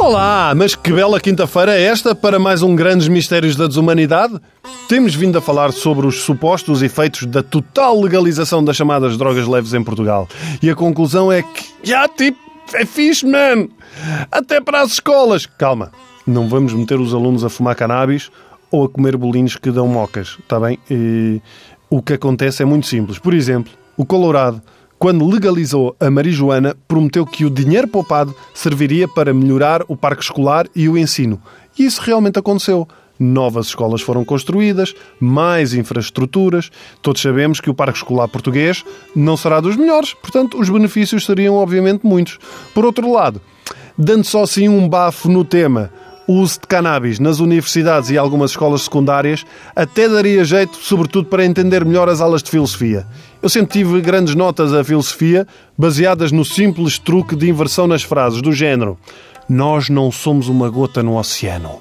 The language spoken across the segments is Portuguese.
Olá, mas que bela quinta-feira é esta para mais um Grandes Mistérios da Desumanidade? Temos vindo a falar sobre os supostos efeitos da total legalização das chamadas drogas leves em Portugal. E a conclusão é que, já tipo, é fixe, man! Até para as escolas! Calma, não vamos meter os alunos a fumar cannabis ou a comer bolinhos que dão mocas, está bem? E o que acontece é muito simples. Por exemplo, o Colorado quando legalizou a marijuana, prometeu que o dinheiro poupado serviria para melhorar o parque escolar e o ensino. E isso realmente aconteceu. Novas escolas foram construídas, mais infraestruturas. Todos sabemos que o parque escolar português não será dos melhores, portanto, os benefícios seriam obviamente muitos. Por outro lado, dando só assim um bafo no tema, o uso de cannabis nas universidades e algumas escolas secundárias até daria jeito, sobretudo para entender melhor as aulas de filosofia. Eu sempre tive grandes notas a filosofia baseadas no simples truque de inversão nas frases, do género: Nós não somos uma gota no oceano.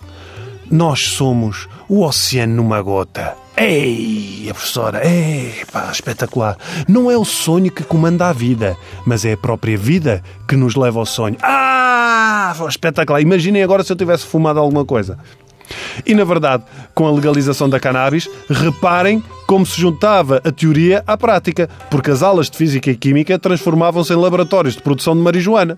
Nós somos o oceano numa gota. Ei, a professora, ei, pá, espetacular. Não é o sonho que comanda a vida, mas é a própria vida que nos leva ao sonho. Ah, espetacular. Imaginem agora se eu tivesse fumado alguma coisa. E, na verdade, com a legalização da cannabis, reparem como se juntava a teoria à prática, porque as aulas de Física e Química transformavam-se em laboratórios de produção de marijuana.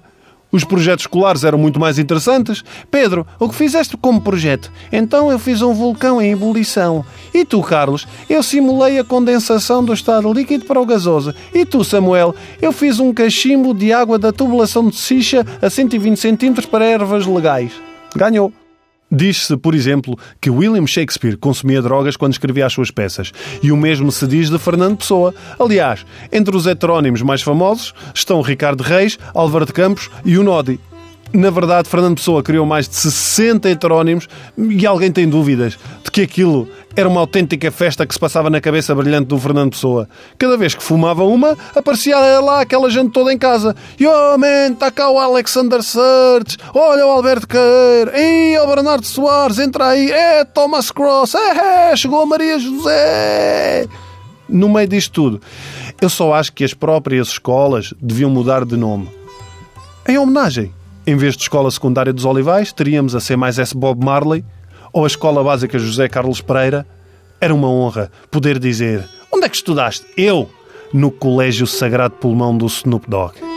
Os projetos escolares eram muito mais interessantes. Pedro, o que fizeste como projeto? Então eu fiz um vulcão em ebulição. E tu, Carlos? Eu simulei a condensação do estado líquido para o gasoso. E tu, Samuel? Eu fiz um cachimbo de água da tubulação de Sicha a 120 cm para ervas legais. Ganhou. Diz-se, por exemplo, que William Shakespeare consumia drogas quando escrevia as suas peças. E o mesmo se diz de Fernando Pessoa. Aliás, entre os heterónimos mais famosos estão Ricardo Reis, Álvaro de Campos e o Nodi. Na verdade, Fernando Pessoa criou mais de 60 heterónimos e alguém tem dúvidas de que aquilo era uma autêntica festa que se passava na cabeça brilhante do Fernando Pessoa. Cada vez que fumava uma, aparecia lá aquela gente toda em casa. Yo, man, está cá o Alexander Search, olha o Alberto Queiro, e o Bernardo Soares, entra aí, é Thomas Cross, é, é, chegou a Maria José. No meio disto tudo, eu só acho que as próprias escolas deviam mudar de nome. Em homenagem em vez de Escola Secundária dos Olivais, teríamos a C mais S Bob Marley ou a Escola Básica José Carlos Pereira. Era uma honra poder dizer: Onde é que estudaste? Eu! No Colégio Sagrado Pulmão do Snoop Dogg.